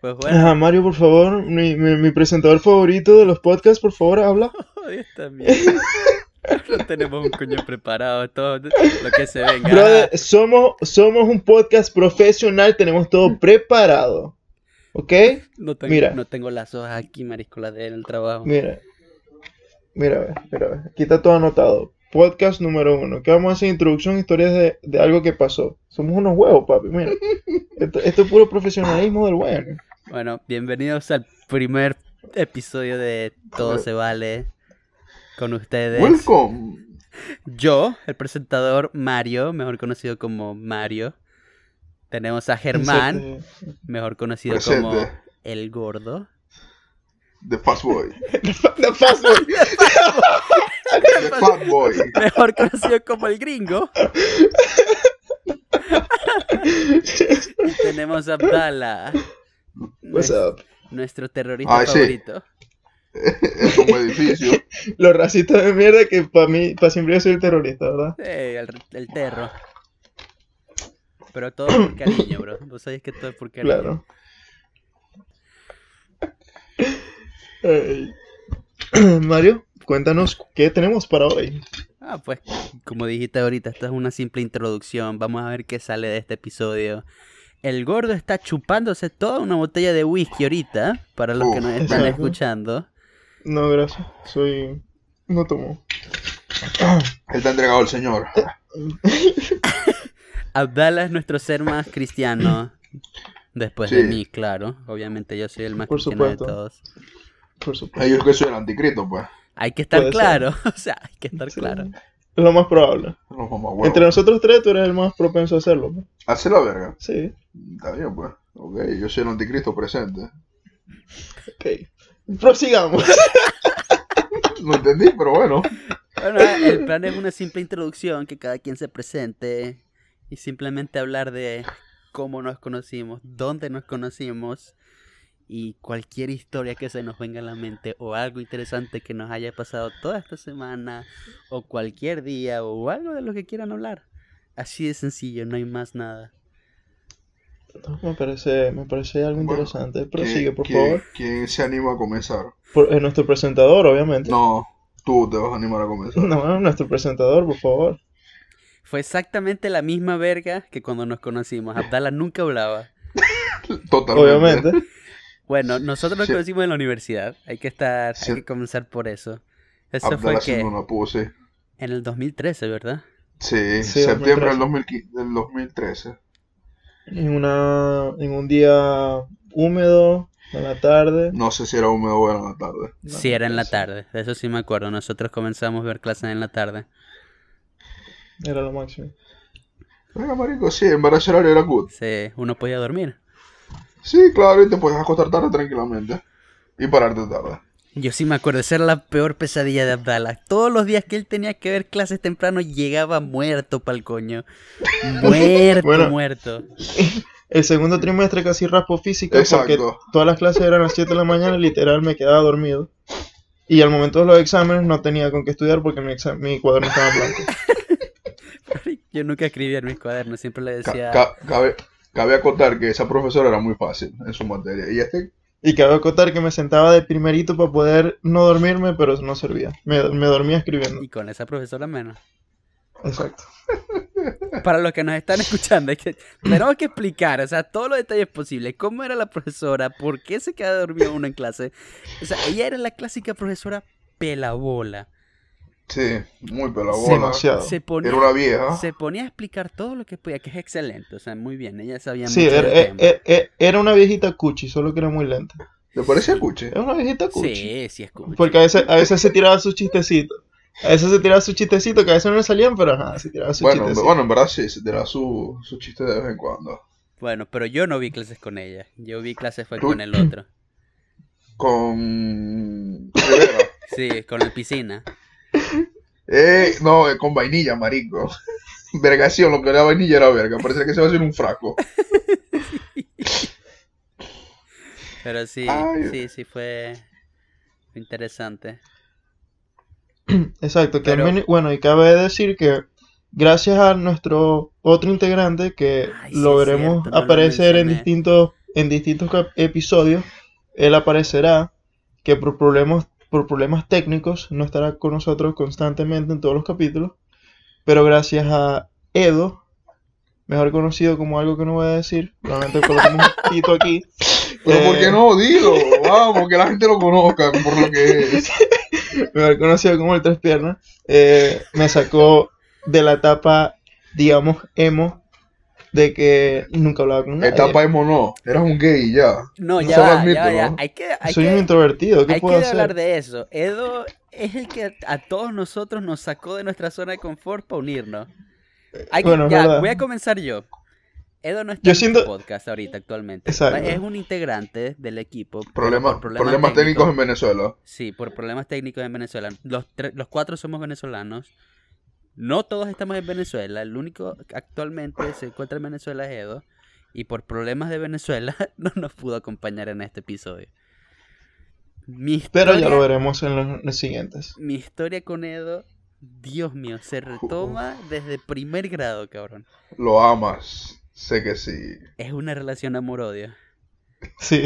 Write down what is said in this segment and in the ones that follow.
Pues bueno, Ajá, Mario, por favor, mi, mi, mi presentador favorito de los podcasts, por favor, habla. Dios también. No tenemos un coño preparado, todo lo que se venga. Brother, somos, somos un podcast profesional, tenemos todo preparado. ¿Ok? no, tengo, mira. no tengo las hojas aquí, marisco, las de en el trabajo. Mira. Mira, mira. Aquí está todo anotado. Podcast número uno. ¿Qué vamos a hacer? Introducción, historias de, de algo que pasó. Somos unos huevos, papi, mira. Esto, esto es puro profesionalismo del bueno. Bueno, bienvenidos al primer episodio de Todo se vale con ustedes. Welcome. Yo, el presentador Mario, mejor conocido como Mario. Tenemos a Germán, mejor conocido Presente. como El Gordo. The Fast Boy. The fast one. The Fat Boy. Mejor conocido como El Gringo. Y tenemos a Abdala, What's up? nuestro terrorista Ay, sí. favorito. Es como edificio. Los racistas de mierda que para mí, para siempre yo soy el terrorista, ¿verdad? Eh, el, el terro. Pero todo por cariño, bro. Vos sabés que todo es por cariño. Claro. Mario, cuéntanos qué tenemos para hoy. Ah, pues, como dijiste ahorita, esto es una simple introducción. Vamos a ver qué sale de este episodio. El gordo está chupándose toda una botella de whisky ahorita, para los que nos están exacto. escuchando. No, gracias. Soy. No tomo. Él te ha entregado el señor. Abdala es nuestro ser más cristiano. Después de mí, claro. Obviamente yo soy el más Por cristiano de supuesto. todos. Por supuesto. Ellos que soy el anticristo, pues. Hay que estar Puede ser. claro. O sea, hay que estar Sí. claro. Es lo más probable. Los. Entre nosotros tres, tú eres el más propenso a hacerlo. ¿no? Hace la verga. Sí. Está bien, pues. Ok, yo soy el anticristo presente. Ok. Prosigamos. No entendí, pero bueno. Bueno, el plan es una simple introducción, que cada quien se presente y simplemente hablar de cómo nos conocimos, dónde nos conocimos y cualquier historia que se nos venga a la mente o algo interesante que nos haya pasado toda esta semana o cualquier día o algo de lo que quieran hablar. Así de sencillo, no hay más nada. Me parece, me parece algo Bueno, interesante. Prosigue, ¿Quién- por quién- favor. ¿Quién se anima a comenzar? Por, es nuestro presentador, obviamente. No, tú te vas a animar a comenzar. No, nuestro presentador, por favor. Fue exactamente la misma verga que cuando nos conocimos. Abdala nunca hablaba. Totalmente. Obviamente. Bueno, nosotros nos Sí. conocimos en la universidad. Hay que estar, Sí. hay que comenzar por eso. Eso Abdala fue que una pose. en el 2013, ¿verdad? Sí, Sí, septiembre 2013. del, 2015 del 2013. En, una, en un día húmedo, en la tarde. No sé si era húmedo o era en la tarde. No, sí, era en la sí, tarde. De eso sí me acuerdo. Nosotros comenzamos a ver clases en la tarde. Era lo máximo. Venga, marico, sí, en verdad era good. Sí, uno podía dormir. Sí, claro, y te puedes acostar tarde tranquilamente. Y pararte tarde. Yo sí me acuerdo, esa era la peor pesadilla de Abdala. Todos los días que él tenía que ver clases temprano llegaba muerto pa'l coño. Muerto, Bueno. muerto. El segundo trimestre casi raspo física porque Exacto. todas las clases eran a las 7 de la mañana y literal me quedaba dormido. Y al momento de los exámenes no tenía con qué estudiar porque mi, mi cuaderno estaba en blanco. Yo nunca escribía en mis cuadernos, siempre le Ca- decía... ca- cabe, cabe acotar que esa profesora era muy fácil en su materia. Y este, Y cabe acotar que me sentaba de primerito para poder no dormirme, pero eso no servía. Me, me dormía escribiendo. Y con esa profesora menos. Exacto. Para los que nos están escuchando, que, tenemos que explicar, o sea, todos los detalles posibles. ¿Cómo era la profesora? ¿Por qué se quedaba dormido uno en clase? O sea, ella era la clásica profesora pelabola. Sí, muy pelabola. Demasiado. Se ponía, Era una vieja. se ponía a explicar todo lo que podía, que es excelente. O sea, muy bien, ella sabía Sí, mucho era, del e- tema. e- e- era una viejita cuchi, solo que era muy lenta. ¿Te parece cuche? Era una viejita cuchi. Sí, sí, escucha. Porque a veces, a veces se tiraba sus chistecitos. A veces se tiraba sus chistecitos que a veces no le salían, pero ajá, se tiraba sus Bueno, chistecitos. bueno, en verdad sí, se tira su, su chiste de vez en cuando. Bueno, pero yo no vi clases con ella. Yo vi clases fue Tú- con el otro. Con Rivera. Sí, con el piscina. Eh, no, eh, con vainilla, marico. Vergación, lo que era vainilla era verga. Parece que se va a hacer un fraco. Pero sí, Ay. sí, sí fue interesante. Exacto, que Pero- bueno, y cabe decir que gracias a nuestro otro integrante que Ay, sí lo veremos cierto, no lo aparecer en distintos en distintos episodios él aparecerá, que por problemas, por problemas técnicos no estará con nosotros constantemente en todos los capítulos, pero gracias a Edo, mejor conocido como algo que no voy a decir, realmente colocamos un tito aquí. Pero ¿por eh, qué no? Dilo, vamos, que la gente lo conozca por lo que es. mejor conocido como el Tres Piernas, eh, me sacó de la etapa, digamos, emo, de que nunca hablaba con nadie. Etapa emo no, eras un gay ya. No, No ya va, admito, ya ya. ¿no? Hay que, hay Soy que, un introvertido, ¿qué hay que puedo hablar hacer? de eso. Edo es el que a todos nosotros nos sacó de nuestra zona de confort para unirnos. Hay que- Bueno, ya, verdad. voy a comenzar yo. Edo no está Yo en siento- este podcast ahorita actualmente. Exacto. Es un integrante del equipo. Problema- por problemas, técnicos en Venezuela. Sí, por problemas técnicos en Venezuela. Los, los cuatro somos venezolanos. No todos estamos en Venezuela. El único que actualmente se encuentra en Venezuela es Edo. Y por problemas de Venezuela no nos pudo acompañar en este episodio. Mi Pero ya lo veremos en los, los siguientes. Mi historia con Edo, Dios mío, se retoma desde primer grado, cabrón. Lo amas, sé que sí. Es una relación amor-odio. Sí.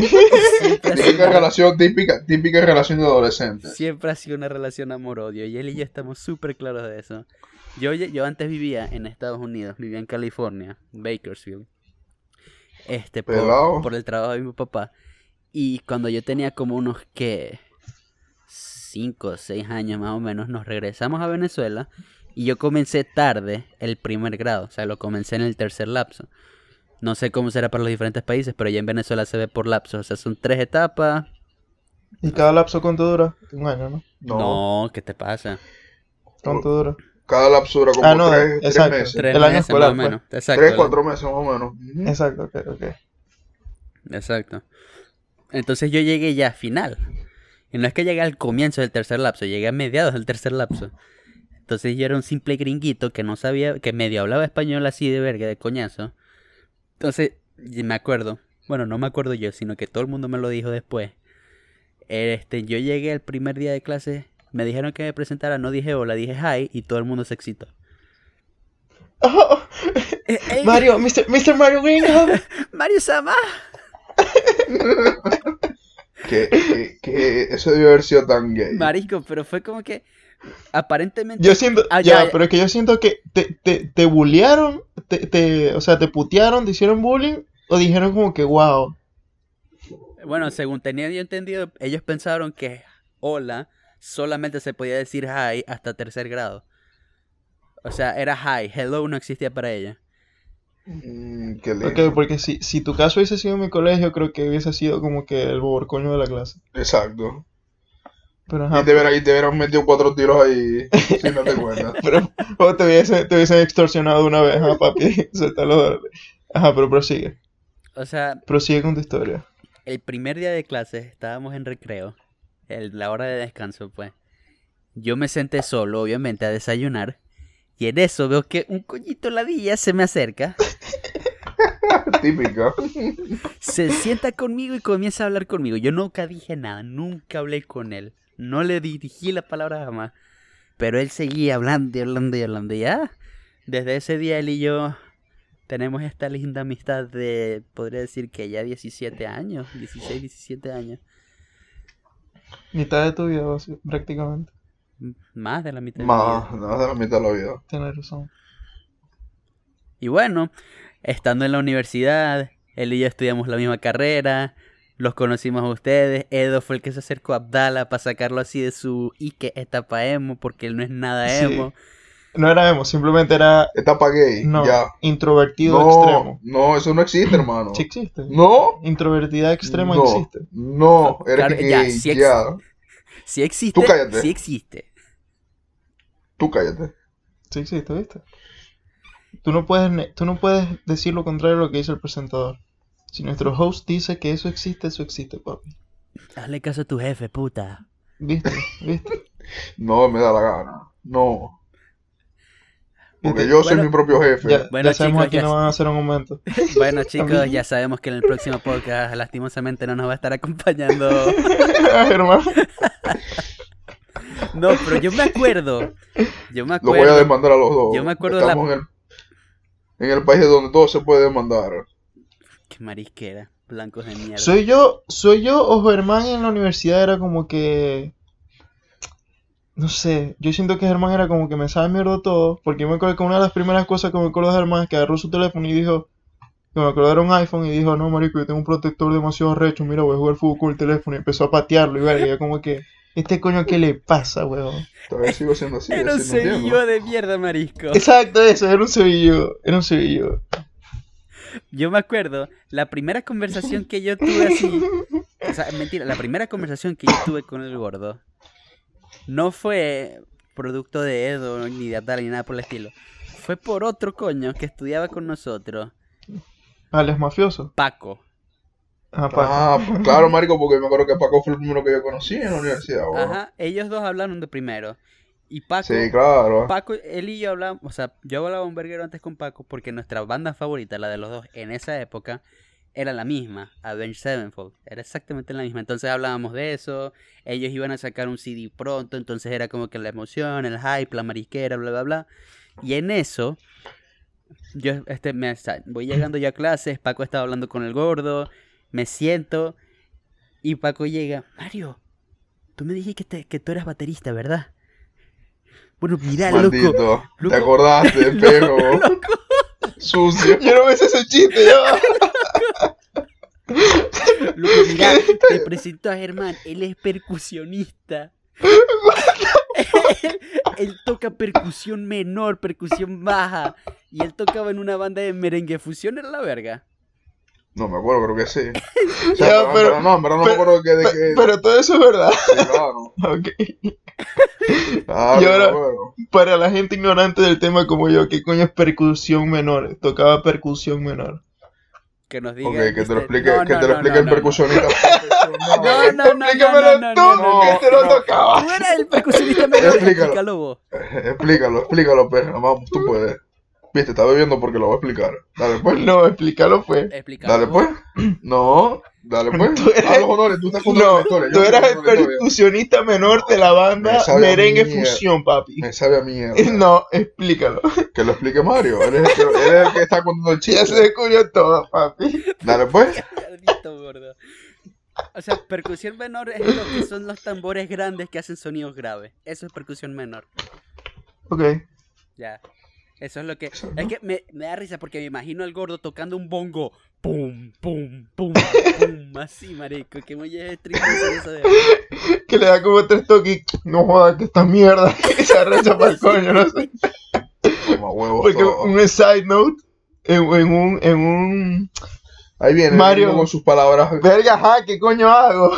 Típica una- relación, típica, típica relación de adolescente. Siempre ha sido una relación amor-odio y él y yo estamos súper claros de eso. Yo, yo antes vivía en Estados Unidos, vivía en California, Bakersfield. Este, por, por el trabajo de mi papá. Y cuando yo tenía como unos que 5 o 6 años más o menos, nos regresamos a Venezuela y yo comencé tarde el primer grado, o sea, lo comencé en el tercer lapso. No sé cómo será para los diferentes países, pero ya en Venezuela se ve por lapsos, o sea, son tres etapas. ¿Y cada lapso cuánto dura? Un año, ¿no? No. No, ¿qué te pasa? ¿Cuánto dura? Cada lapso dura como Ah, no, tres, meses. Tres El año meses escolar, más o pues. menos. Exacto. Tres, cuatro meses más o menos. Exacto, ok, ok. Exacto. Entonces yo llegué ya a final. Y no es que llegué al comienzo del tercer lapso, llegué a mediados del tercer lapso. Entonces yo era un simple gringuito que no sabía, que medio hablaba español así de verga, de coñazo. Entonces, y me acuerdo, bueno, no me acuerdo yo, sino que todo el mundo me lo dijo después. Este, yo llegué el primer día de clase, me dijeron que me presentara, no dije hola, dije hi, y todo el mundo se excitó. Oh, Eh, eh, Mario, Mr. Mr. Mario Greenham. Mario Sama. Que, que, que eso debió haber sido tan gay. Marico, pero fue como que aparentemente Yo siento, Ah, ya, ya, pero es que yo siento que te, te, te bullearon, te, te, o sea, te putearon, te hicieron bullying, o dijeron como que, wow. Bueno, según tenía yo entendido, ellos pensaron que hola solamente se podía decir hi hasta tercer grado. O sea, era hi, hello no existía para ella. Mm, qué lindo. Ok, porque si, si tu caso hubiese sido en mi colegio, creo que hubiese sido como que el boborcoño de la clase. Exacto. Pero ajá, Y te hubieran, y te hubieran metido cuatro tiros ahí sin darte cuenta. pero o te hubiesen, te hubiesen extorsionado una vez, ah, papi. Suelta los dólares. Ajá, pero prosigue. O sea, Prosigue con tu historia. el primer día de clases estábamos en recreo, el- la hora de descanso, pues. Yo me senté solo, obviamente, a desayunar. Y en eso veo que un coñito ladilla se me acerca, Típica. se sienta conmigo y comienza a hablar conmigo. Yo nunca dije nada, nunca hablé con él. No le dirigí la palabra jamás. Pero él seguía hablando y hablando y hablando. Y ya, desde ese día él y yo tenemos esta linda amistad de, podría decir que ya 17 años, 16, 17 años. Mitad de tu vida, prácticamente. Más de la mitad de mi Más, vida. más de la mitad de la vida. Tienes razón. Y bueno, estando en la universidad, él y yo estudiamos la misma carrera, los conocimos a ustedes, Edo fue el que se acercó a Abdala para sacarlo así de su Ike etapa emo, porque él no es nada Sí. No era emo, simplemente era Etapa gay. no, Ya. introvertido No, extremo. no, eso no existe, hermano. Sí existe. No. Introvertida extrema no, existe. No, eres Claro, ya, gay, sí ex- ya. Si existe, Tú cállate. sí existe. Tú cállate. Sí existe, ¿viste? Tú no puedes, tú no puedes decir lo contrario a lo que dice el presentador. Si nuestro host dice que eso existe, eso existe, papi. Hazle caso a tu jefe, puta. ¿Viste? ¿Viste? No me da la gana. No. Porque yo soy bueno, mi propio jefe. Ya, Bueno, ya sabemos chicos, a quién nos van a hacer un momento. Bueno, chicos, ya sabemos que en el próximo podcast, lastimosamente, no nos va a estar acompañando. Germán. No, pero yo me acuerdo. Yo me Lo voy a acuerdo. demandar a los dos. Yo me acuerdo de la- Estamos en, el, en el país donde todo se puede demandar. Qué marisquera. Blancos de mierda. ¿Soy yo, soy yo o Germán en la universidad era como que... No sé, yo siento que Germán era como que me sabe mierda todo, porque yo me acuerdo que una de las primeras cosas que me acuerdo de Germán es que agarró su teléfono y dijo, que me acuerdo era un iPhone y dijo, no marico, yo tengo un protector demasiado recho, mira, voy a jugar fútbol con el teléfono y empezó a patearlo y verga, como que, este coño, ¿qué le pasa, weón? Todavía sigo siendo así. Era un cebillo de mierda, marisco. Exacto, eso, era un cebillo, era un cebillo. Yo me acuerdo, la primera conversación que yo tuve así. O sea, mentira, la primera conversación que yo tuve con el gordo no fue producto de Edo ni de Atala ni nada por el estilo. Fue por otro coño que estudiaba con nosotros, Alex mafioso. Paco. Ah, Paco. Ah, pues claro, marico, porque me acuerdo que Paco fue el primero que yo conocí en la universidad. Ajá, ellos dos hablaron de primero. Y Paco, Sí, claro. Paco, él y yo hablábamos, o sea, yo hablaba un verguero antes con Paco porque nuestra banda favorita, la de los dos, en esa época, era la misma, Avenged Sevenfold, era exactamente la misma. Entonces hablábamos de eso, ellos iban a sacar un CD pronto, entonces era como que la emoción, el hype, la marisquera, bla, bla, bla. Y en eso, yo este, me, voy llegando ya a clases, Paco estaba hablando con el gordo, me siento y Paco llega, Mario, tú me dijiste que, te- que tú eras baterista, ¿verdad? Bueno, mira, loco. Maldito. loco. ¿Te acordaste, perro? Sucio. Yo no me sé ese chiste, ya. Loco, mira, te presento a Germán, él es percusionista. él, él toca percusión menor, percusión baja. Y él tocaba en una banda de merengue fusión, era la verga. No me acuerdo, creo que sí. O pero, pero- no, verdad no me pero- acuerdo que, de. Pero todo eso es verdad. Sí, claro. Ok. Claro, Y ahora-. Para la gente ignorante del tema como yo, ¿qué coño es percusión menor? Tocaba percusión menor. Que nos diga. Ok, que te lo explique, No, que no, te lo explique no, el percusionista. No, no, no, no, Explícamelo tú, que te lo no. tocaba. Tú eras el percusionista menor, Explícalo. explícalo vos. Explícalo, explícalo, perro. Vamos, tú puedes. Viste, está bebiendo porque lo voy a explicar. Dale, pues. No, explícalo pues. Explícalo Dale, pues. No, dale, pues. Tú eres- A los honores, tú estás contando No, historia. tú eras el percusionista menor de la banda Me Merengue. Fusión, papi. Me sabe a mierda. No, explícalo. Que lo explique Mario. Él es el que, él es el que está contando el Ya se chiste. descubrió todo, papi. Dale, pues. O sea, percusión menor es lo que son los tambores grandes que hacen sonidos graves. Eso es percusión menor. Ok. Ya. Eso es lo que. Es que me, me da risa porque me imagino al gordo tocando un bongo. Pum, pum, pum, pum. Así, marico. Que muy estricto eso de. Que le da como tres toques no joda que esta mierda que se arrecha para el coño, no sé. Como huevos Porque un side note en, en un en un Ahí viene Mario. Mario con sus palabras. verga, ajá, ¿qué coño hago?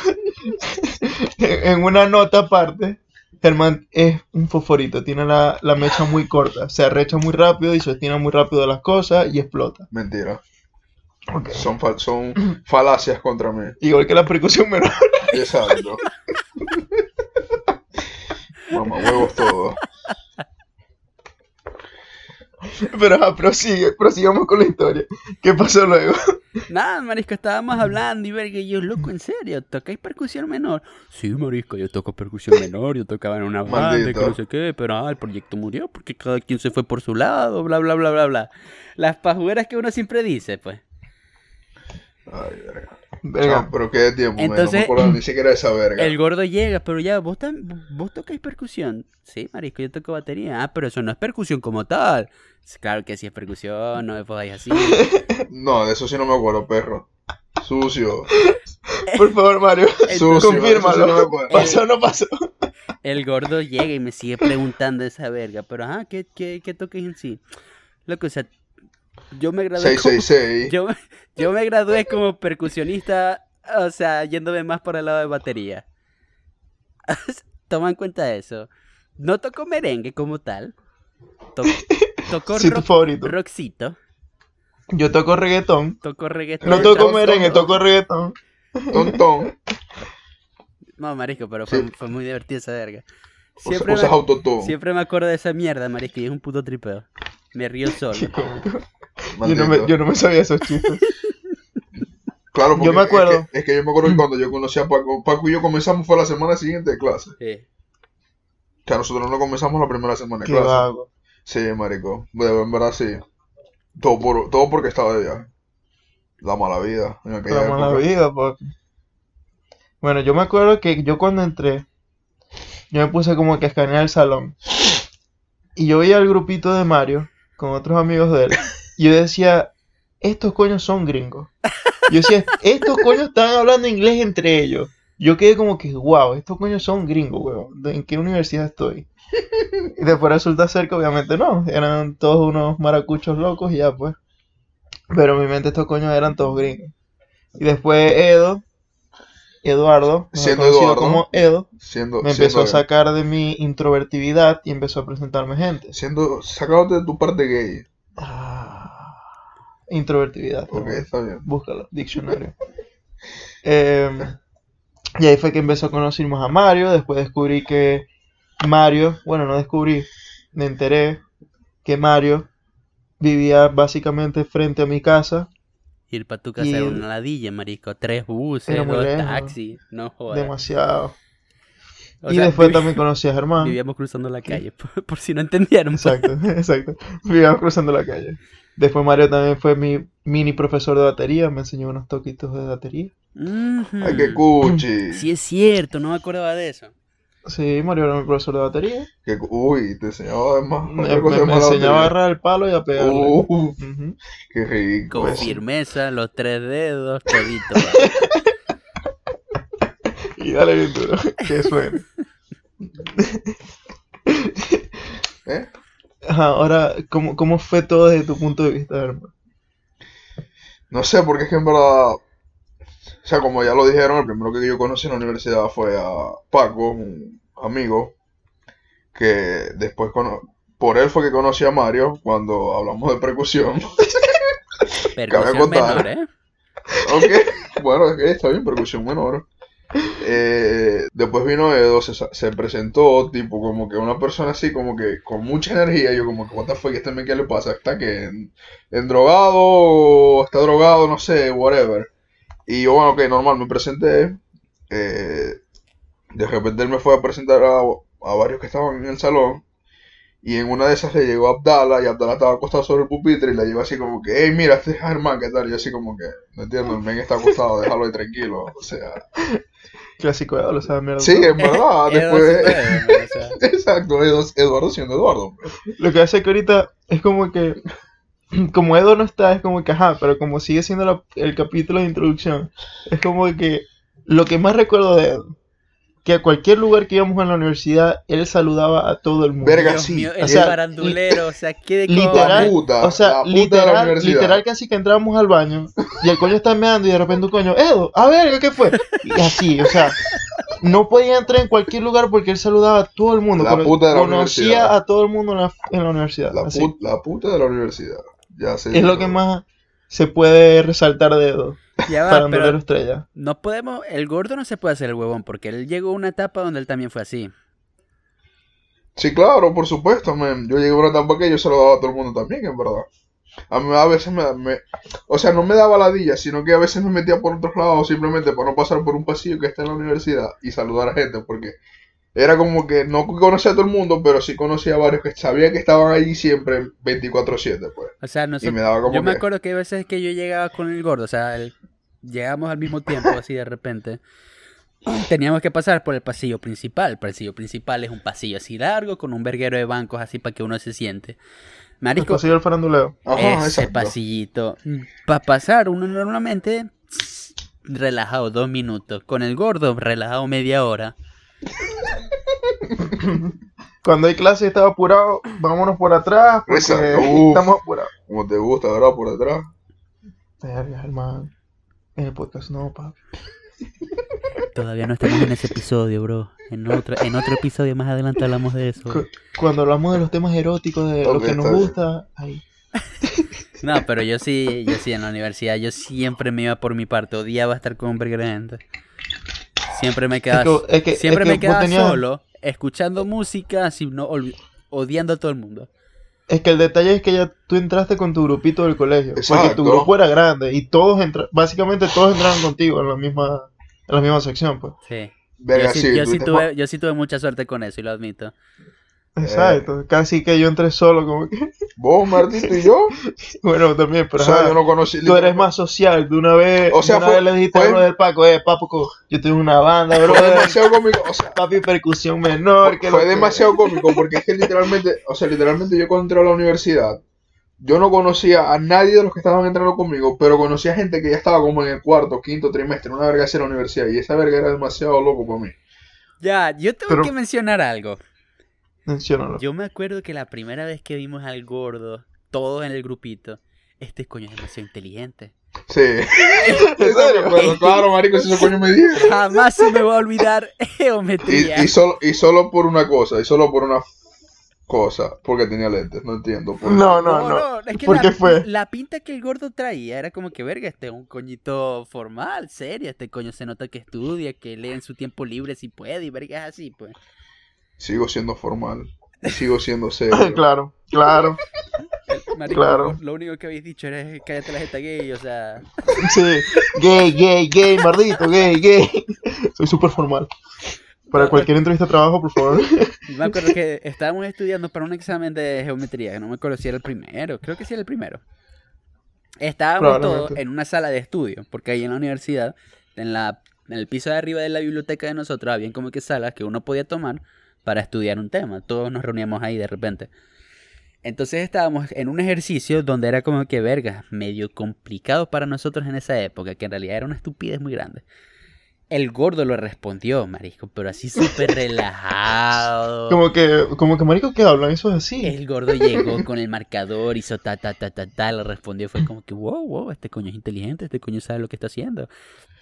en, en una nota aparte, Germán es un fosforito, tiene la, la mecha muy corta, se arrecha muy rápido y sostiene muy rápido las cosas y explota. Mentira. Son, fal- son falacias contra mí. Igual que la percusión menor. Exacto. Mamá, huevos todos. Pero ajá, prosigue, prosigamos con la historia. ¿Qué pasó luego? Nada, marisco, estábamos hablando y verga. Y yo, loco, en serio, ¿tocáis percusión menor? Sí, marisco, yo toco percusión menor. Yo tocaba en una banda, que no sé qué. Pero ah, el proyecto murió porque cada quien se fue por su lado, bla, bla, bla, bla, bla. Las pajueras que uno siempre dice, pues. Ay, verga. Verga. Pero qué tiempo, man, Entonces, no me acuerdo ni siquiera de esa verga. El gordo llega, pero ya, ¿vos, tocáis percusión? Sí, marisco, yo toco batería. Ah, pero eso no es percusión como tal. Claro que sí es percusión, no me podáis así. No, de eso sí no me acuerdo, perro. Sucio. Por favor, Mario, Sucio. eso sí no me confírmalo. acuerdo. ¿Pasó o no pasó? El gordo llega y me sigue preguntando esa verga. Pero, ajá, ¿qué, qué, qué toques en sí? Loco, o sea, yo me gradué como... 666. Yo, yo me gradué como percusionista, o sea, yéndome más por el lado de batería. Toma en cuenta eso. No toco merengue como tal. To- toco Sí, tu rock, favorito. rockcito. Yo toco reggaetón. Toco reggaetón. No toco merengue, toco. toco reggaetón. Tontón. No, marisco, pero fue, Sí. fue muy divertido esa verga. Siempre usas me, siempre me acuerdo de esa mierda, marisco, y es un puto tripeo. Me río solo. Yo no, me, yo no me sabía esos chistes. Claro, porque Yo me acuerdo. Es que, es que yo me acuerdo que cuando yo conocí a Paco, Paco y yo comenzamos fue la semana siguiente de clase. Sí. O sea, nosotros no comenzamos la primera semana de Qué clase. vago. Sí, marico. En verdad sí. Todo, por, todo porque estaba de viaje. La mala vida. En aquella La mala vida, papi. Bueno, yo me acuerdo que yo cuando entré, yo me puse como que a escanear el salón. Y yo veía el grupito de Mario con otros amigos de él. Y yo decía, estos coños son gringos. Yo decía, estos coños estaban hablando inglés entre ellos. Yo quedé como que, wow, estos coños son gringos, weón. ¿De- ¿En qué universidad estoy? Y después resulta ser que obviamente no. Eran todos unos maracuchos locos y ya pues. Pero en mi mente estos coños eran todos gringos. Y después Edo, Eduardo, Siendo Eduardo. como Edo, Siendo, me empezó a sacar de mi introvertibilidad y empezó a presentarme gente. siendo, sacándote de tu parte gay. Ah, introvertibilidad. Ok, ¿no? está bien. Búscalo, diccionario. Em, y ahí fue que empezó a conocernos a Mario. Después descubrí que Mario, bueno, no descubrí, me enteré que Mario vivía básicamente frente a mi casa, Ir para tu casa Y era una ladilla, marico. Tres buses, dos lejos. taxis. No jodas. demasiado. O y sea, después vivi- también conocí a Germán. Vivíamos cruzando la calle, por, por si no entendieron. pues. Exacto, exacto. Vivíamos cruzando la calle. Después Mario también fue mi mini profesor de batería, me enseñó unos toquitos de batería. Ujú. Ay, qué cuchi. Sí es cierto, no me acordaba de eso. Sí, Mario era mi profesor de batería. Cu- uy, te enseñaba además. Me, enseñaba a agarrar el palo y a pegarle. Uh, qué rico. Con eso. firmeza, los tres dedos, todito. Y dale bien duro, que suene. Ajá, ahora, ¿cómo, ¿cómo fue todo desde tu punto de vista, hermano? No sé, porque es que en verdad, o sea, como ya lo dijeron, el primero que yo conocí en la universidad fue a Paco, un amigo, que después, cono- por él fue que conocí a Mario cuando hablamos de percusión. Percusión contar. menor, ¿eh? Ok, bueno, ok, está bien, percusión menor. Eh, después vino Edo, se, se presentó, tipo, como que una persona así, como que con mucha energía. Yo, como que, what the fuck, este ¿qué le pasa? ¿Está que en, en drogado o está drogado? No sé, whatever. Y yo, bueno, ok, normal, me presenté. eh, de repente él me fue a presentar a, a varios que estaban en el salón. Y en una de esas le llegó Abdala y Abdala estaba acostado sobre el pupitre y le llegó así como que, hey, mira, este es Germán, ¿qué tal? Y yo así como que, no entiendo, el men está acostado, déjalo ahí tranquilo. O sea, Clásico de lo sabe mierda. sí, en verdad, después... O sea, Exacto, Edu- Eduardo siendo Eduardo. Lo que hace que ahorita es como que, como Edo no está, es como que, ajá, pero como sigue siendo la- el capítulo de introducción, es como que lo que más recuerdo de Edo, que a cualquier lugar que íbamos en la universidad, él saludaba a todo el mundo. Verga, Dios sí. mío, O el sea, farandulero, o sea, qué de literal, La puta, O sea, literal, literal casi que entrábamos al baño y el coño está meando y de repente un coño, Edo, a ver, ¿qué fue? Y así, o sea, no podía entrar en cualquier lugar porque él saludaba a todo el mundo, La puta de la conocía universidad. a todo el mundo en la, en la universidad. La, la puta de la universidad. Ya sé. Es lo que más se puede resaltar de Edo, Ya va, farandulero pero estrella. no podemos, el gordo no se puede hacer el huevón, porque él llegó a una etapa donde él también fue así. Sí, claro, por supuesto, man. Yo llegué a una etapa que yo se lo daba a todo el mundo también, en verdad. A mí a veces me, me- O sea, no me daba ladilla, sino que a veces me metía por otros lados simplemente para no pasar por un pasillo que está en la universidad y saludar a gente, porque era como que no conocía a todo el mundo, pero sí conocía a varios que sabía que estaban allí siempre 24/7, pues. O sea, Y nosotros, me daba como yo me que... acuerdo que hay veces que yo llegaba con el gordo, o sea, el- llegamos al mismo tiempo, así de repente. Teníamos que pasar por el pasillo principal. El pasillo principal es un pasillo así largo, con un verguero de bancos así para que uno se siente. El Marico, pasillo del faranduleo. Ajá, ese exacto. pasillito. Para pasar, uno normalmente relajado dos minutos. Con el gordo, relajado media hora. Cuando hay clase y estaba apurado, vámonos por atrás porque. Uf. estamos apurados. Como te gusta, ¿verdad? Por detrás. Verga, hermano. En el podcast no, papi. Todavía no estamos en ese episodio, bro. En otro, en otro episodio más adelante hablamos de eso. Cu- Cuando hablamos de los temas eróticos, de lo que nos gusta, ahí. No, pero yo sí, yo sí en la universidad, yo siempre me iba por mi parte, odiaba estar con un verguero de gente. Siempre me quedaba, Es que- es que- siempre es que me quedaba tenías- solo, escuchando música, así, no, olvi- odiando a todo el mundo. Es que el detalle es que ya tú entraste con tu grupito del colegio. Porque Exacto. tu grupo era grande y todos entra básicamente todos entraron contigo en la misma, en la misma sección, pues. Sí. Verga, yo sí, sí, yo sí tuve, yo sí tuve mucha suerte con eso y lo admito. Exacto, casi que yo entré solo, como que. Vos, Martito y yo. Bueno, también, pero o sea, ajá, yo no conocí. tú eres más social. De una vez, O sea, una fue- vez le dijiste fue- a uno del Paco, eh, Papo, yo tengo una banda, bro. Fue demasiado cómico. O sea, Papi, percusión menor. que fue lo que- demasiado cómico porque es que literalmente, o sea, literalmente yo cuando entré a la universidad, yo no conocía a nadie de los que estaban entrando conmigo, pero conocía gente que ya estaba como en el cuarto, quinto trimestre, una verga hacia la universidad, y esa verga era demasiado loco para mí. Ya, yo tengo Pero- que mencionar algo. Menciónalo. Yo me acuerdo que la primera vez que vimos al gordo, todos en el grupito, este coño es demasiado inteligente. Sí. ¿En serio? Claro, marico, si eso coño me dijeron. Jamás se me va a olvidar Y, geometría. y solo, y solo por una cosa, y solo por una cosa, porque tenía lentes, no entiendo. por qué. No, no, no. es que ¿Por la, qué fue? la pinta que el gordo traía era como que, verga, este es un coñito formal, serio, este coño se nota que estudia, que lee en su tiempo libre si puede, y verga es así, pues. Sigo siendo formal, y sigo siendo serio. claro, claro. Marico, Claro. lo único que habéis dicho era cállate la jeta gay, o sea... Sí, gay, gay, gay, mardito, gay, gay. Soy súper formal. Para cualquier entrevista de trabajo, por favor. Me acuerdo que estábamos estudiando para un examen de geometría, que no me acuerdo si era el primero, creo que sí era el primero. Estábamos todos en una sala de estudio, porque ahí en la universidad, en, la, en el piso de arriba de la biblioteca de nosotros, habían como que salas que uno podía tomar para estudiar un tema. Todos nos reuníamos ahí de repente. Entonces estábamos en un ejercicio donde era como que verga, medio complicado para nosotros en esa época, que en realidad era una estupidez muy grande. El gordo lo respondió, marisco, pero así súper relajado. Como que, como que marico que hablan, eso es así. El gordo llegó con el marcador, hizo ta ta ta ta ta, le respondió, fue como que wow, wow, este coño es inteligente, este coño sabe lo que está haciendo.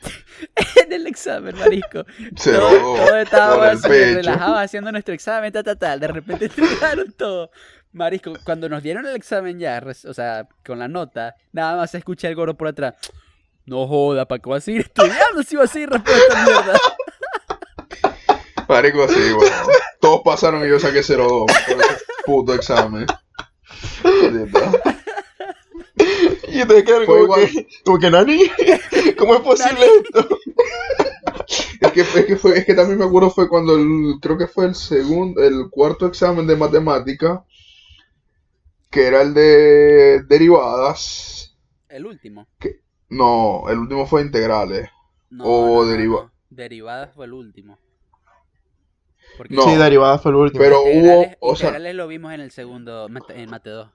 en el examen, marisco. Se Todo- Todos estábamos relajados haciendo nuestro examen, ta ta ta. De repente entregaron todo. Marisco, cuando nos dieron el examen ya, o sea, con la nota, nada más se escucha el gordo por atrás. No joda, ¿para qué vas a seguir estudiando si vas a seguir respuesta mierda? Marico, así, bueno. Todos pasaron y yo saqué 0-2 por ese puto examen. Y te quedan Fue como igual. que, como que Nani, ¿cómo es posible esto? Es que, es, que fue, es que también me acuerdo fue cuando el, creo que fue el segundo, el cuarto examen de matemática, que era el de derivadas. El último. No, el último fue integrales. No, O no, no, deriva- no. Derivadas fue el último. Porque No. Sí, derivada fue el último. Pero hubo, integrales, o sea, integrales lo vimos en el segundo, mate- en Mate 2.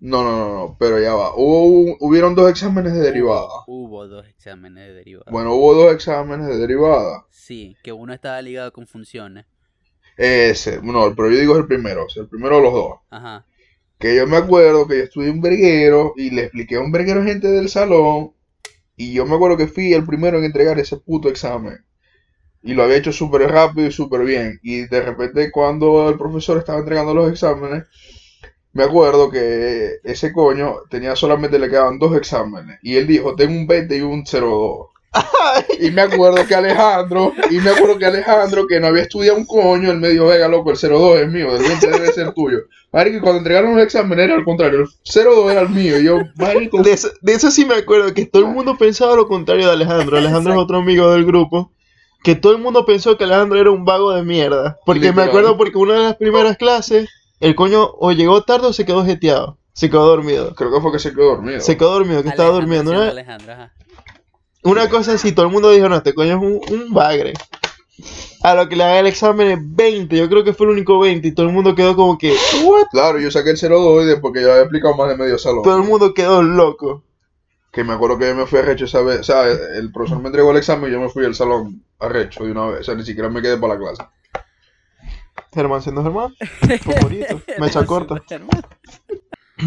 no, no, no, no, pero ya va. Hubo, hubieron dos exámenes de derivada. Hubo dos exámenes de derivadas. Bueno, hubo dos exámenes de derivada. Sí, que uno estaba ligado con funciones. Ese, no, pero yo digo el primero, o sea, el primero de los dos. Ajá. Que yo me acuerdo que yo estudié un verguero y le expliqué a un verguero gente del salón. Y yo me acuerdo que fui el primero en entregar ese puto examen. Y lo había hecho súper rápido y súper bien. Y de repente cuando el profesor estaba entregando los exámenes, me acuerdo que ese coño tenía solamente le quedaban dos exámenes. Y él dijo, tengo un 20 y un 02. Y me acuerdo que Alejandro, y me acuerdo que Alejandro, que no había estudiado un coño, él me dijo, venga loco, el 02 es mío, el 20 debe ser tuyo. Marico, cuando entregaron el examen era al contrario, el 02 era el mío. Y yo, marico, De eso, de eso sí me acuerdo, que todo el mundo pensaba lo contrario de Alejandro. Alejandro es otro amigo del grupo. Que todo el mundo pensó que Alejandro era un vago de mierda. Porque me acuerdo porque una de las primeras clases, el coño o llegó tarde o se quedó jeteado. Se quedó dormido. creo que fue que se quedó dormido. Se quedó dormido, que estaba Alejandro, durmiendo. siendo Una, Alejandro, ajá. Una cosa así, todo el mundo dijo, no, este coño es un, un bagre. A lo que le haga el examen es 20, yo creo que fue el único 20 y todo el mundo quedó como que, ¿what? Claro, yo saqué el 02 y después que yo había aplicado más de medio salón. Todo el mundo quedó loco. Que me acuerdo que yo me fui a recho esa vez. O sea, el profesor me entregó el examen y yo me fui al salón a recho de una vez. O sea, ni siquiera me quedé para la clase. Germán siendo Germán, favorito, mecha corta.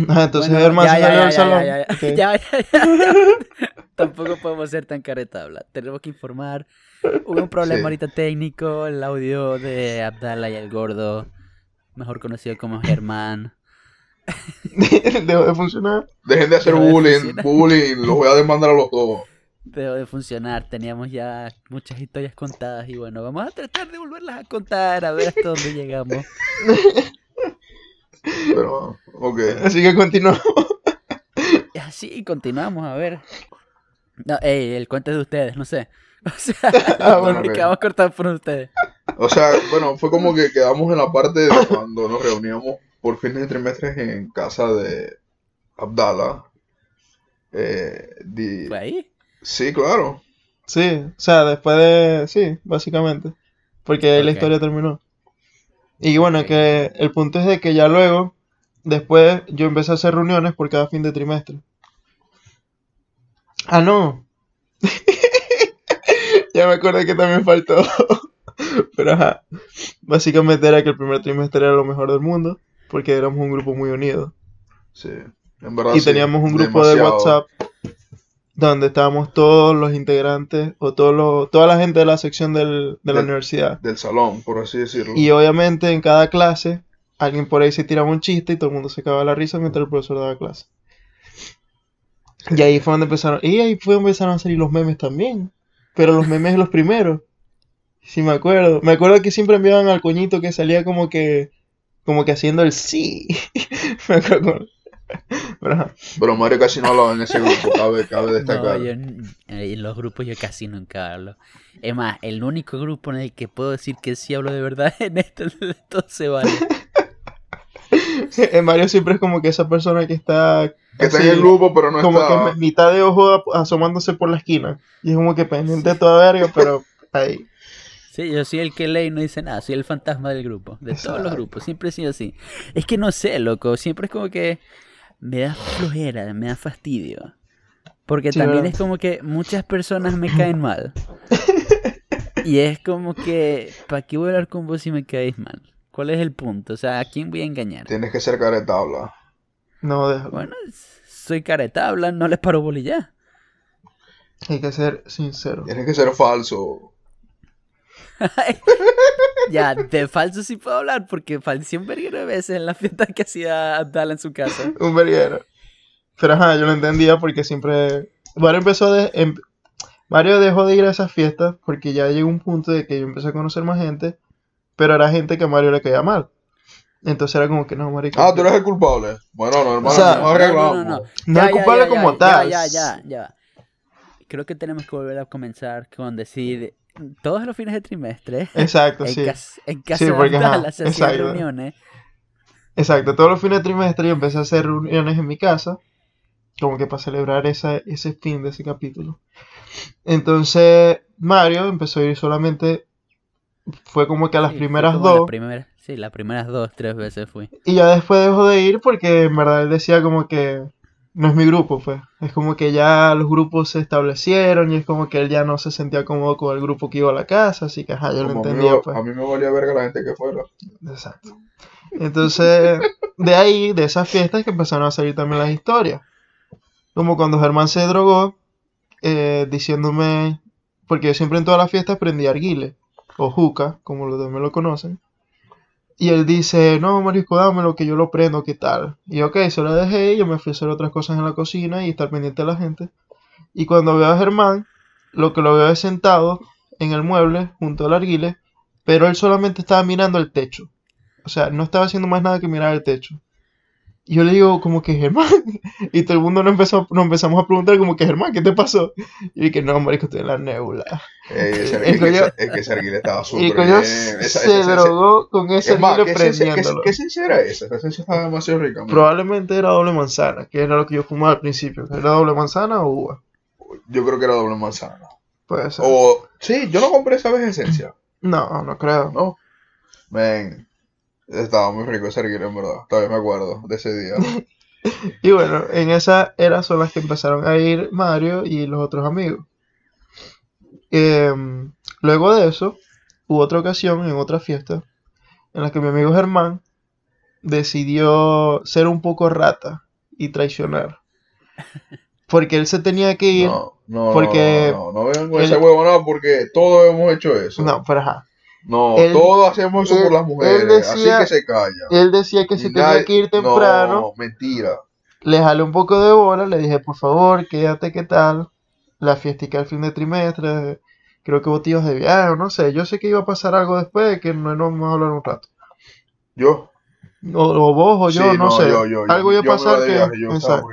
Ah, entonces Bueno, Germán ya, ya, salió ya, del ya, salón. ya, ya, Ok. ya, ya, ya. Tampoco podemos ser tan caretabla. Tenemos que informar. Hubo un problema Sí. ahorita técnico. El audio de Abdala y el gordo, mejor conocido como Germán. Dejó de funcionar. Dejen de hacer Dejó bullying, bullying, los voy a demandar a los dos. Dejó de funcionar. Teníamos ya muchas historias contadas. Y bueno, vamos a tratar de volverlas a contar. A ver hasta dónde llegamos. Pero, ok. Así que continuamos. Así continuamos, a ver. No, ey, el cuento es de ustedes, no sé. O sea, Ah, bueno, que ok. vamos a cortar por ustedes. O sea, bueno, fue como que quedamos en la parte de cuando nos reuníamos por fines de trimestres en casa de Abdala. Eh, di- ¿Fue ahí? Sí, claro. Sí, o sea, después de... Sí, básicamente. Porque ahí la historia terminó. Y bueno, que el punto es de que ya luego, después, yo empecé a hacer reuniones por cada fin de trimestre. Ah, no. ya me acordé que también faltó. Pero ajá. Básicamente era que el primer trimestre era lo mejor del mundo. Porque éramos un grupo muy unido. Sí. En verdad, Y sí, teníamos un grupo de. WhatsApp donde estábamos todos los integrantes o todos los, toda la gente de la sección del- de la Del- universidad. Del salón, por así decirlo. Y obviamente en cada clase alguien por ahí se tiraba un chiste y todo el mundo se cagaba la risa mientras el profesor daba clase. Y ahí fue donde empezaron, y ahí fue donde empezaron a salir los memes también. Pero los memes los primeros. Sí me acuerdo. Me acuerdo que siempre enviaban al coñito que salía como que como que haciendo el sí. me acuerdo. Como- Pero Mario casi no hablaba en ese grupo, cabe, cabe No, destacar. yo n- en los grupos yo casi nunca hablo. Es más, el único grupo en el que puedo decir que sí hablo de verdad en este todo se vale. En Mario siempre es como que esa persona que está que está en el grupo, pero no como está. que mitad de ojo asomándose por la esquina. Y es como que pendiente de toda verga, pero ahí. Sí, yo soy el que lee y no dice nada, soy el fantasma del grupo, de todos los Exacto. grupos, siempre he sido así. Es que no sé, loco, siempre es como que me da flojera, me da fastidio. Porque Sí, también ¿verdad? es como que muchas personas me caen mal. Y es como que, ¿para qué voy a hablar con vos si me caes mal? ¿Cuál es el punto? O sea, ¿a quién voy a engañar? Tienes que ser cara de tabla. No, déjalo. Bueno, soy caretabla, no les paro ya. Hay que ser sincero. Tienes que ser falso. Ya, de falso sí puedo hablar porque falté un verguero de veces en la fiesta que hacía Abdala en su casa. Un verguero. Pero ajá, yo lo entendía porque siempre. Mario empezó de. em- Mario dejó de ir a esas fiestas porque ya llegó un punto de que yo empecé a conocer más gente, pero era gente que a Mario le caía mal. Entonces era como que no, Mario. Ah, tú eres el culpable. Bueno, no, hermano, O sea, no, no, no, no. No Ya, es ya, culpable ya, como ya, tal. Ya, ya, ya, ya. Creo que tenemos que volver a comenzar con decir todos los fines de trimestre. Exacto, En, sí. cas- en casa Sí, porque, de ajá, Abdala se hacían exacto. reuniones. Exacto, todos los fines de trimestre yo empecé a hacer reuniones en mi casa, como que para celebrar esa, ese fin de ese capítulo. Entonces, Mario empezó a ir solamente, fue como que a las Sí, primeras dos, sí, las primeras dos, tres veces fui. y ya después dejó de ir porque en verdad él decía como que no es mi grupo, pues. Es como que ya los grupos se establecieron y es como que él ya no se sentía cómodo con el grupo que iba a la casa, así que ajá, yo lo Como a, mí, entendía, pues. a mí me valía verga la gente que fuera. Exacto. Entonces, de ahí, de esas fiestas que empezaron a salir también las historias. Como cuando Germán se drogó, eh, diciéndome, porque yo siempre en todas las fiestas prendí arguile, o juca, como los demás lo conocen. Y él dice, no, marisco, dámelo, que yo lo prendo, ¿qué tal? Y ok, se lo dejé, y yo me fui a hacer otras cosas en la cocina y estar pendiente de la gente. Y cuando veo a Germán, lo que lo veo es sentado en el mueble, junto al arguile, pero él solamente estaba mirando el techo. O sea, no estaba haciendo más nada que mirar el techo. Y yo le digo como que Germán. Y todo el mundo nos, empezó, nos empezamos a preguntar como que Germán, ¿qué te pasó? Y dije, no, marico, estoy en la nebula. Ey, ese, El coño- ese- es que ese arguile estaba Y súper el coño se Esa- esa esencia- drogó con ese arguile ¿qué esencia, qué, prendiéndolo. qué esencia era esa? Esa esencia estaba demasiado rica. man. Probablemente era doble manzana, que era lo que yo fumaba al principio. ¿Era doble manzana o uva? Yo creo que era doble manzana. Puede ser. O, sí, yo no compré esa vez esencia. No, no creo. No. Ven. Estaba muy rico ese arguile, en verdad. Todavía me acuerdo de ese día. Y bueno, en esa era son las que empezaron a ir Mario y los otros amigos. Em, luego de eso, hubo otra ocasión en otra fiesta en la que mi amigo Germán decidió ser un poco rata y traicionar. Porque él se tenía que ir. No, no, no, porque no, no, no, vengan con él- ese huevo, no, porque todos hemos hecho eso. No, pero ajá. No, Él- todos hacemos eso él- por las él mujeres, decía- así que se calla. Él decía que se Y tenía que ir temprano. No, mentira. Le jalé un poco de bola, le dije, por favor, quédate, ¿qué tal? La fiestica al fin de trimestre, creo que botillos de viaje, no sé, yo sé que iba a pasar algo después, que no, no vamos a hablar un rato. Yo. O, o vos o yo, Sí, no, sé, yo, algo iba a pasar que... viaje, yo Exacto.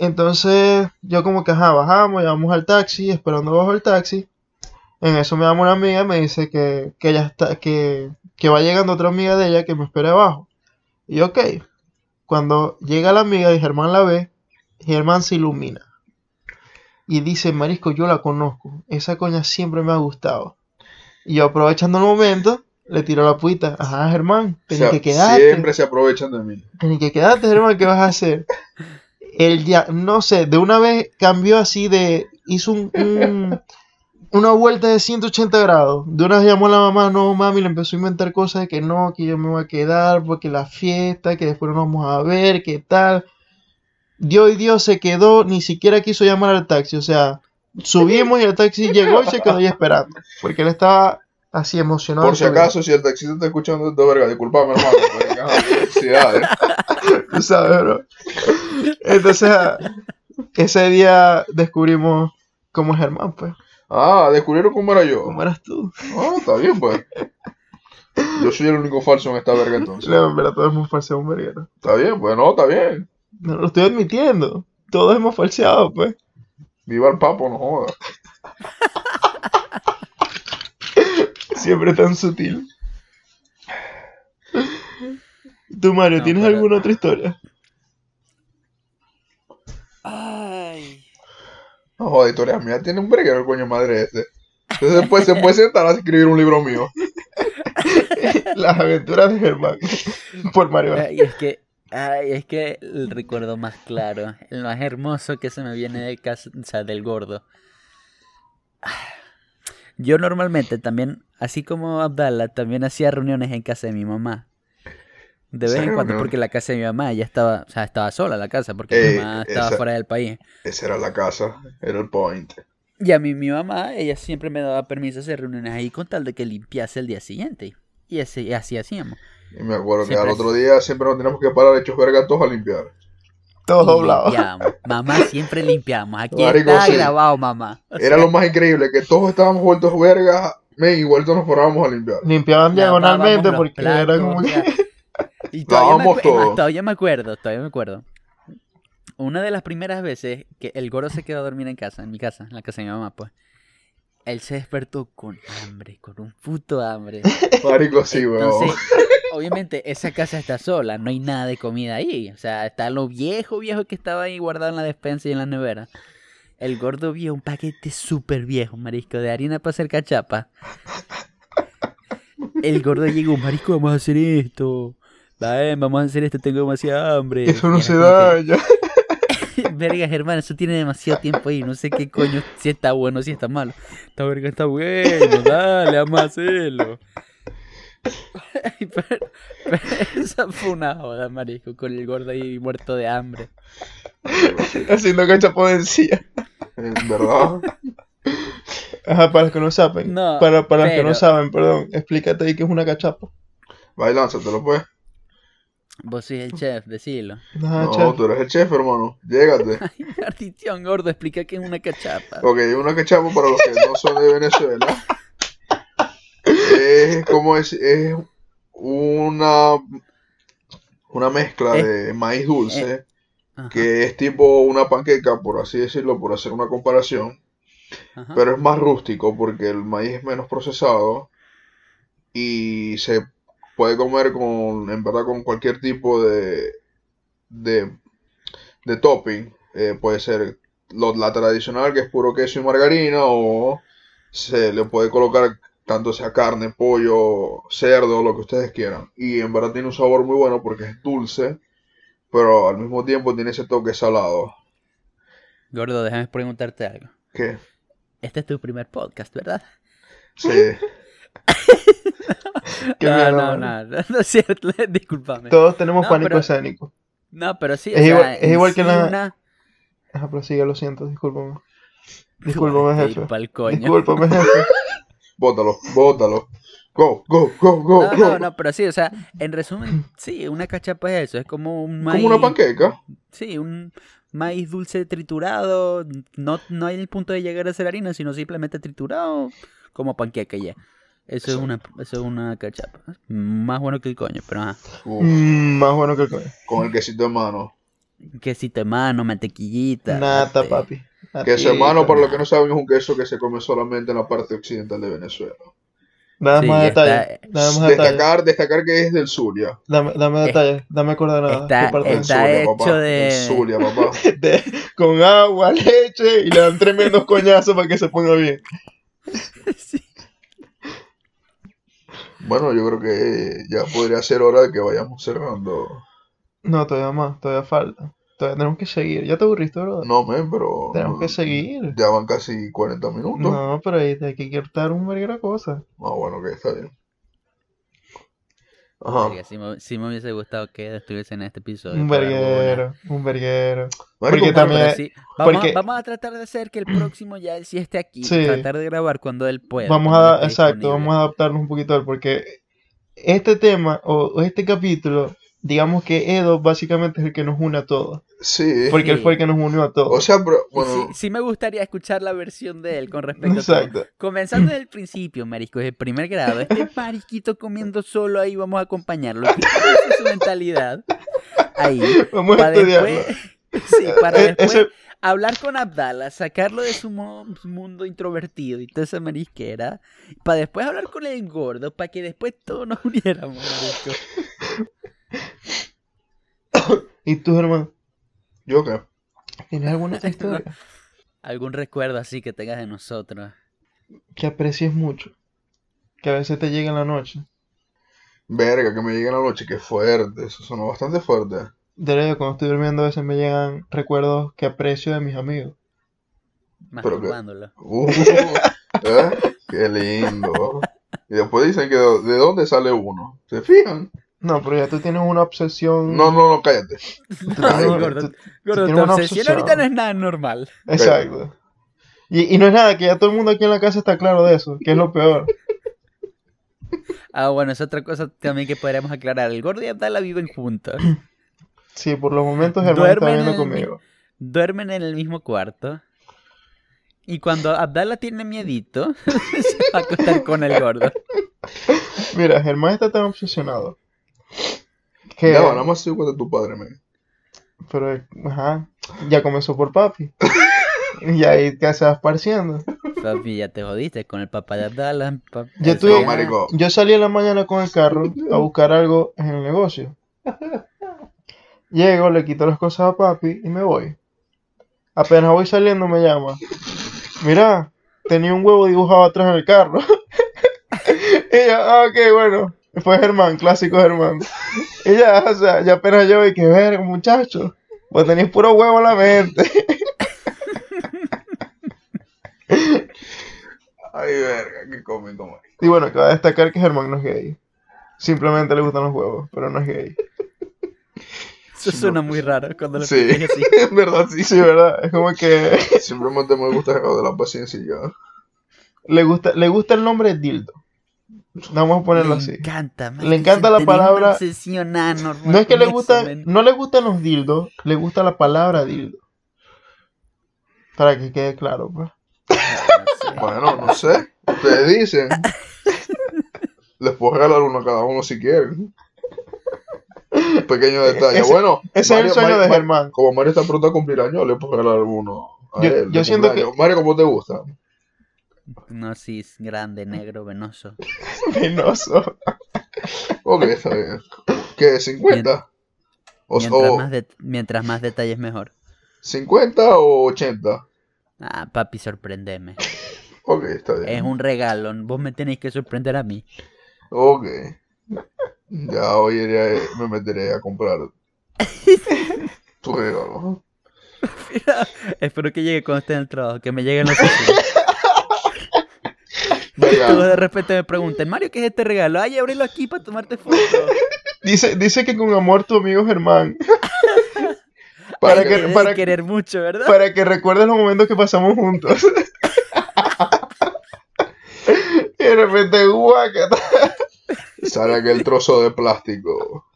Entonces, yo como que, ajá, bajamos, llegamos al taxi, esperando bajo el taxi, En eso me llama una amiga y me dice que, que ella está, que, que va llegando otra amiga de ella que me espera abajo. Y ok, cuando llega la amiga y Germán la ve, Germán se ilumina. Y dice, Marisco, yo la conozco. Esa coña siempre me ha gustado. Y yo aprovechando el momento, le tiro la puita. Ajá, Germán, O tenés sea, que quedarte. siempre se aprovechan de mí. Tenés que quedarte, Germán, ¿qué vas a hacer? Él ya, no sé, de una vez cambió así de, hizo un, un- una vuelta de 180 grados. De una vez llamó a la mamá, no, mami, le empezó a inventar cosas de que no, que yo me voy a quedar, porque la fiesta, que después nos vamos a ver, qué tal. Dio y Dios se quedó, ni siquiera quiso llamar al taxi, o sea, subimos y el taxi llegó y se quedó ahí esperando, porque él estaba así emocionado. Por si acaso, si el taxista está escuchando esto, verga, disculpame, hermano. porque. Tú sabes, bro. Entonces, ese día descubrimos cómo es Germán, pues. Ah, descubrieron cómo era yo. ¿Cómo eras tú? Ah, está bien, pues. Yo soy el único falso en esta verga entonces. No, en verdad, todos hemos falseado un verguero. Está bien, pues no, está bien. No lo estoy admitiendo. Todos hemos falseado, pues. Viva el papo, no joda. Siempre tan sutil. Tú, Mario, No, ¿tienes pero- alguna otra historia? No joda, historia mía tiene un verguero el coño madre este. Entonces después se puede sentar a escribir un libro mío. Las aventuras de Germán. Por Mario. Ay, es que, ay, es que el recuerdo más claro, el más hermoso que se me viene de casa, o sea, del gordo. Yo normalmente también, así como Abdallah, también hacía reuniones en casa de mi mamá. De vez ¿Esa en cuando, reunión? porque la casa de mi mamá ya estaba, o sea, estaba sola la casa, porque Ey, mi mamá estaba esa- fuera del país. Esa era la casa, era el point. Y a mí mi mamá, ella siempre me daba permiso de hacer reuniones ahí con tal de que limpiase el día siguiente. Y ese, y así hacíamos. Y me acuerdo que al otro día siempre nos teníamos que parar hechos verga todos a limpiar. Todos doblados. Mamá, siempre limpiamos. Aquí Marico, está sí. grabado, mamá. O Era sea, lo más increíble, que todos estábamos vueltos verga, men, y vueltos nos parábamos a limpiar. Limpiaban diagonalmente porque era como sea, y todavía me, Lavábamos acu- es más, todo. todavía me acuerdo, todavía me acuerdo. Una de las primeras veces que el goro se quedó a dormir en casa, en mi casa, en la casa de mi mamá, pues. Él se despertó con hambre, con un puto hambre. Marico, sí, weón. Entonces, obviamente, esa casa está sola, no hay nada de comida ahí. O sea, está lo viejo, viejo que estaba ahí guardado en la despensa y en la nevera. El gordo vio un paquete súper viejo, marisco, de harina para hacer cachapa. El gordo llegó, marisco, vamos a hacer esto. Vayan, vamos a hacer esto, tengo demasiada hambre. Eso no se era como que, daña. Verga, hermano, eso tiene demasiado tiempo ahí. No sé qué coño, si está bueno, si está malo. Esta verga está bueno, dale, vamos a hacerlo. pero, pero esa fue una joda, marisco, con el gordo ahí muerto de hambre. Haciendo cachapo de encía. En verdad. Ajá, para los que no saben. No, para para los que no saben, perdón. Explícate ahí qué es una cachapa. Va y lánzatelo, pues. Vos sois el chef, decilo. No, chef. tú eres el chef, hermano. Llégate. Maldición, gordo, explica qué es una cachapa. Ok, una cachapa para los que no son de Venezuela. Es como es, es una, una mezcla Eh, de maíz dulce, Ajá, que es tipo una panqueca, por así decirlo, por hacer una comparación. ajá. Pero es más rústico porque el maíz es menos procesado y se puede comer con, en verdad, con cualquier tipo de, de, de topping. Eh, puede ser lo- la tradicional, que es puro queso y margarina, o se le puede colocar tanto sea carne, pollo, cerdo, lo que ustedes quieran. Y en verdad tiene un sabor muy bueno porque es dulce, pero al mismo tiempo tiene ese toque salado. Gordo, déjame preguntarte algo. ¿Qué? Este es tu primer podcast, ¿verdad? Sí. Qué no, no, mano. no, no es cierto, discúlpame. Todos tenemos No, pánico pero- escénico. No, pero sí, o Es igual- sea, es en igual que la- una- Ajá, pero sigue, lo siento, discúlpame. Discúlpame, jefe. pa'l coño. Discúlpame, jefe. Bótalo, bótalo. Go, go, go, go, No, go. no, no, pero sí, o sea, en resumen, sí, una cachapa es eso, es como un maíz. Como una panqueca. Sí, un maíz dulce triturado, no, no hay el punto de llegar a ser harina, sino simplemente triturado como panqueca ya. Eso es una, eso es una cachapa. Más bueno que el coño, pero ajá. Uf, Mm, más bueno que el coño. con el quesito en mano. Quesito de mano, mantequillita. Nata, este, papi. Queso Natito. hermano, para los que no saben, es un queso que se come solamente en la parte occidental de Venezuela. Dame Sí, más detalles. Destacar, destacar que es del Zulia. Dame, dame detalles. Dame coordenadas. Está- ¿Qué parte está Zulia, hecho papá. de- Zulia, papá. De- con agua, leche y le dan tremendos coñazos para que se ponga bien. Sí. Bueno, yo creo que ya podría ser hora de que vayamos cerrando. No, todavía más, todavía falta. Todavía tenemos que seguir. ¿Ya te aburriste, bro? No, men, pero. Tenemos que seguir. Ya van casi 40 minutos. No, pero ahí hay que cortar un verguero de cosas. Ah, bueno, que está bien. Ajá. Sí, me, sí me hubiese gustado que estuviese en este episodio. Un verguero, un verguero. Porque también- sí, vamos, porque- a, vamos a tratar de hacer que el próximo ya él sí esté aquí. Sí. Tratar de grabar cuando él pueda. Vamos a, exacto, disponible. vamos a adaptarnos un poquito a él, porque este tema o, o este capítulo, digamos que Edo básicamente es el que nos une a todos. Sí. Porque él fue el que nos unió a O todos. sea, pero, bueno, sí, sí me gustaría escuchar la versión de él con respecto a todo. Exacto. Comenzando desde el principio, marisco, desde el primer grado. Este marisquito comiendo solo ahí, vamos a acompañarlo. ¿Qué es su mentalidad? Ahí. Vamos a Para estudiarlo. después, sí, para Eh, después ese- hablar con Abdala, sacarlo de su mo- su mundo introvertido y toda esa marisquera. Para después hablar con el gordo, para que después todos nos uniéramos, marisco. ¿Y tú, hermano? ¿yo qué? ¿Tienes alguna historia Algún recuerdo así que tengas de nosotros. que aprecies mucho? Que a veces te llega en la noche. Verga, que me llegue en la noche, qué fuerte. Eso sonó bastante fuerte. De verdad, cuando estoy durmiendo a veces me llegan recuerdos que aprecio de mis amigos. Pero que- Masturbándolo. Uh, ¿eh? Qué lindo. Y después dicen que de, de dónde sale uno. ¿Se fijan? No, pero ya tú tienes una obsesión. No, no, no, cállate. tú tienes Ay, una- gordo. tú- Gordo, tiene tu una obsesión obsesión. ahorita no es nada normal. Exacto. Y, y no es nada, que ya todo el mundo aquí en la casa está claro de eso, que es lo peor. Ah, bueno, es otra cosa también que podríamos aclarar. El gordo y Abdala viven juntos. Sí, por los momentos Germán está Duermen viendo conmigo. Duermen en el mismo cuarto. Y cuando Abdala tiene miedito, se va a acostar con el gordo. Mira, Germán está tan obsesionado. Que, Ya, va, nada más estoy cuenta tu padre, men. pero, ajá, ya comenzó por papi. y ahí que se va esparciendo. Papi, ya te jodiste con el papá de Abdala. pa- Yo. Yo salí en la mañana con el carro a buscar algo en el negocio. Llego, le quito las cosas a papi y me voy. Apenas voy saliendo me llama. Mira, tenía un huevo dibujado atrás en el carro. y ya, ah, ok, bueno. Fue Germán, clásico Germán. Y ya, o sea, ya apenas yo y que ver, muchacho. Pues tenéis puro huevo en la mente. Ay, verga, qué cómico, man. Y bueno, cabe destacar que Germán no es gay. Simplemente le gustan los huevos, pero no es gay. Eso suena muy raro cuando lo Sí, así. verdad sí. Sí, ¿verdad? Es como que Simplemente me gusta de la paciencia y ya. le gusta, le gusta el nombre dildo. Vamos a ponerlo Le así. encanta, man, Le encanta la palabra- obsesión No es que le gusta, man. no le gustan los dildos, le gusta la palabra dildo. Para que quede claro, pues. Bueno, no sé. Ustedes dicen. Les puedo regalar uno a cada uno si quieren. Un pequeño detalle. Ese- bueno, Ese es el sueño Mario- de Mario- Germán. Como Mario está pronto a cumplir años, le puedo regalar uno a Yo- él. yo siento que-. Mario, ¿cómo te gusta? Es grande, negro, venoso. Venoso. Ok, está bien. ¿Qué? ¿50? O, Mientras, o más de- mientras más detalles, mejor. ¿50 o 80? Ah, papi, sorprendeme. Ok, está bien. Es un regalo, vos me tenéis que sorprender a mí. Ok. Ya hoy iré- me meteré a comprar tu regalo. Espero que llegue cuando esté en el trabajo, que me llegue en la oficina. Venga. Todos de repente me preguntan, Mario, ¿qué es este regalo? Ay, ábrelo aquí para tomarte foto. Dice, dice que con amor tu amigo Germán. Para Ay, que, debe para, querer mucho, ¿verdad? para que recuerdes los momentos que pasamos juntos. y de repente, guacata. Sale aquel trozo de plástico.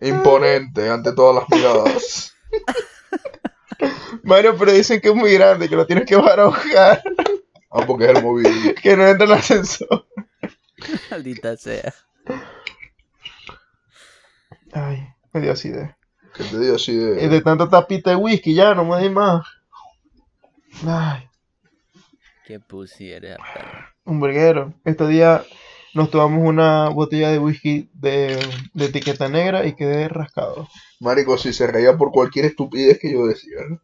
Imponente ante todas las miradas. Mario, pero dicen que es muy grande, que lo tienes que buscar, Ah, porque es el móvil. que no entra en el ascensor. Maldita sea. Ay, me dio acidez. Que te digo así Y de. de tanta tapita de whisky, ya no me di más. Ay, Qué perro. un verguero. Este día nos tomamos una botella de whisky de, de etiqueta negra y quedé rascado. Marico, si se reía por cualquier estupidez que yo decía. ¿no?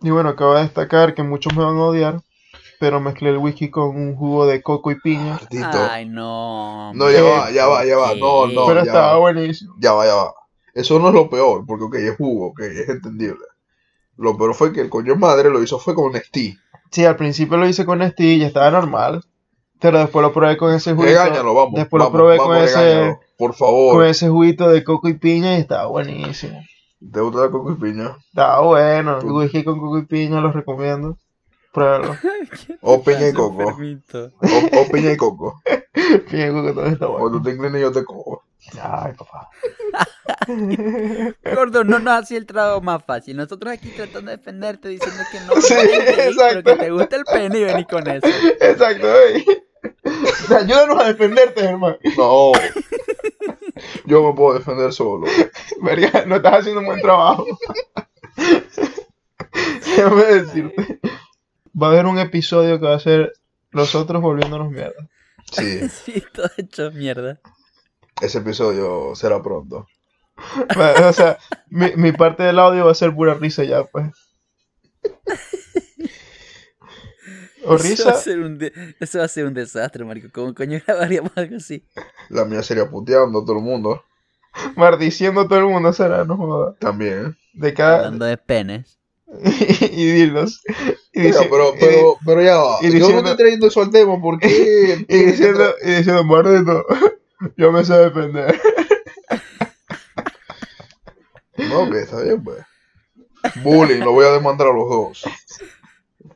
Y bueno, acabo de destacar que muchos me van a odiar, pero mezclé el whisky con un jugo de coco y piña. Ay, no. No, ya va, ya va, ya va. No, no, pero ya estaba va. buenísimo. Ya va, ya va. Eso no es lo peor, porque ok, es jugo, ok, es entendible. Lo peor fue que el coño madre lo hizo fue con Nestí. Sí, al principio lo hice con este y ya estaba normal. Pero después lo probé con ese juguito. Regáñalo, vamos. Después lo probé vamos, con ese, regáñalo, Por favor. con ese juguito de coco y piña y estaba buenísimo. ¿Te gusta la coco y piña? Estaba bueno. El whisky con coco y piña lo recomiendo. Pruébalo. O piña y coco. O, o piña y coco. piña y coco también está O bueno. tú te inclinas y yo te cojo. Ay, papá. Gordo, no nos hacía el trabajo más fácil. Nosotros aquí tratando de defenderte diciendo que no, Sí, gay, pero exacto. que te gusta el pene y vení con eso. Exacto, ey. O sea, ayúdanos a defenderte, hermano. No. Yo me puedo defender solo. Verga, no estás haciendo un buen trabajo. Déjame decirte. Va a haber un episodio que va a ser nosotros volviéndonos mierda. Sí, Sí, todo hecho mierda. ese episodio será pronto. O sea, mi, mi parte del audio va a ser pura risa ya, pues. O Eso va, risa. a ser un de- eso va a ser un desastre, marico. ¿Cómo coño grabaríamos algo así? La mía sería puteando a todo el mundo. Maldiciendo a todo el mundo será, no joda. También. De cada. Hablando de penes. y dildos. Y, pero, y- pero, pero ya va. y Yo no estoy trayendo eso al tema porque. y diciendo, y diciendo, maldito, yo me sé defender. No, que está bien, pues. Bullying, lo voy a demandar a los dos.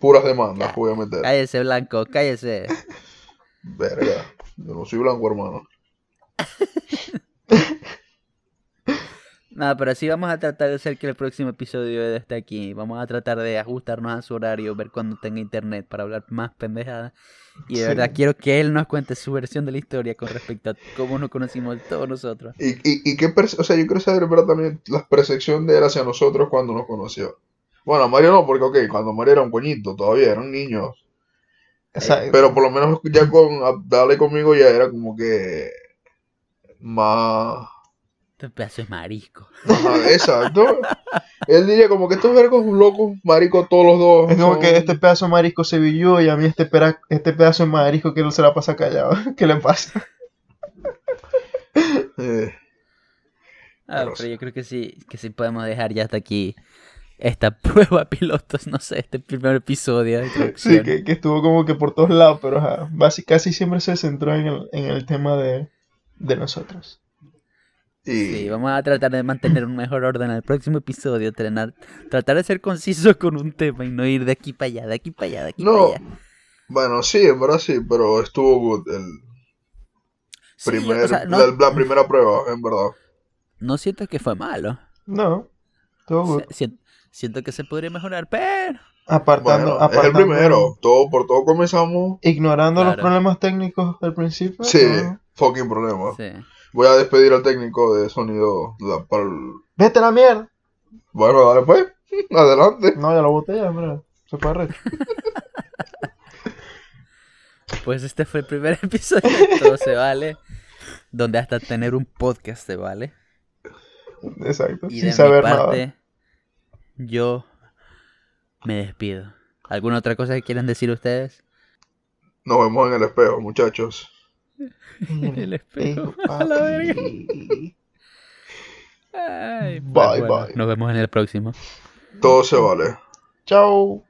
Puras demandas que voy a meter. Cállese, Blanco, cállese. Verga. Yo no soy blanco, hermano. Nada, pero sí vamos a tratar de hacer que el próximo episodio esté aquí. Vamos a tratar de ajustarnos a su horario, ver cuando tenga internet para hablar más pendejadas. Y de Sí. verdad quiero que él nos cuente su versión de la historia con respecto a cómo nos conocimos todos nosotros. Y, y, y qué o sea, yo quiero saber, verdad, también la percepción de él hacia nosotros cuando nos conoció. Bueno, a Mario no, porque, ok, cuando Mario era un coñito, todavía eran niños. Exacto. Pero por lo menos ya con y conmigo ya era como que más... Este pedazo es marisco. Ajá, exacto. Él diría como que estos vergos locos, maricos, todos los dos. Es como son- que este pedazo de marisco se villó y a mí este, pera- este pedazo de marisco que no se la pasa callado. ¿Qué le pasa? Eh, Ah, Pero yo creo que sí, que sí podemos dejar ya hasta aquí esta prueba pilotos, no sé, este primer episodio de Sí, que, que estuvo como que por todos lados, pero basi- casi siempre se centró en el, en el tema de, de nosotros. Sí, vamos a tratar de mantener un mejor orden en el próximo episodio, trenar- tratar de ser conciso con un tema y no ir de aquí para allá, de aquí para allá, de aquí No, para allá. bueno, sí, en verdad sí, pero estuvo good el Sí, primer, o sea, no, la, la primera prueba, en verdad. no siento que fue malo. No, todo O good. siento que se podría mejorar, pero... Apartando, Bueno, es el apartando- primero. Todo, por todo comenzamos. Ignorando los problemas técnicos del principio. Sí, ¿no? fucking problema. Sí. Voy a despedir al técnico de sonido la- para el... Vete a la mierda. Bueno, dale pues. Adelante. No, ya lo boté ya, hombre. Se fue arrecho. Pues este fue el primer episodio de Todo se vale, donde hasta tener un podcast se vale. Exacto. Y sin de saber mi nada. parte, yo me despido. ¿Alguna otra cosa que quieran decir ustedes? Nos vemos en el espejo, muchachos. El espejo. A la verga. Ay, pues Bye, bueno, bye. Nos vemos en el próximo. Todo se vale. Chao.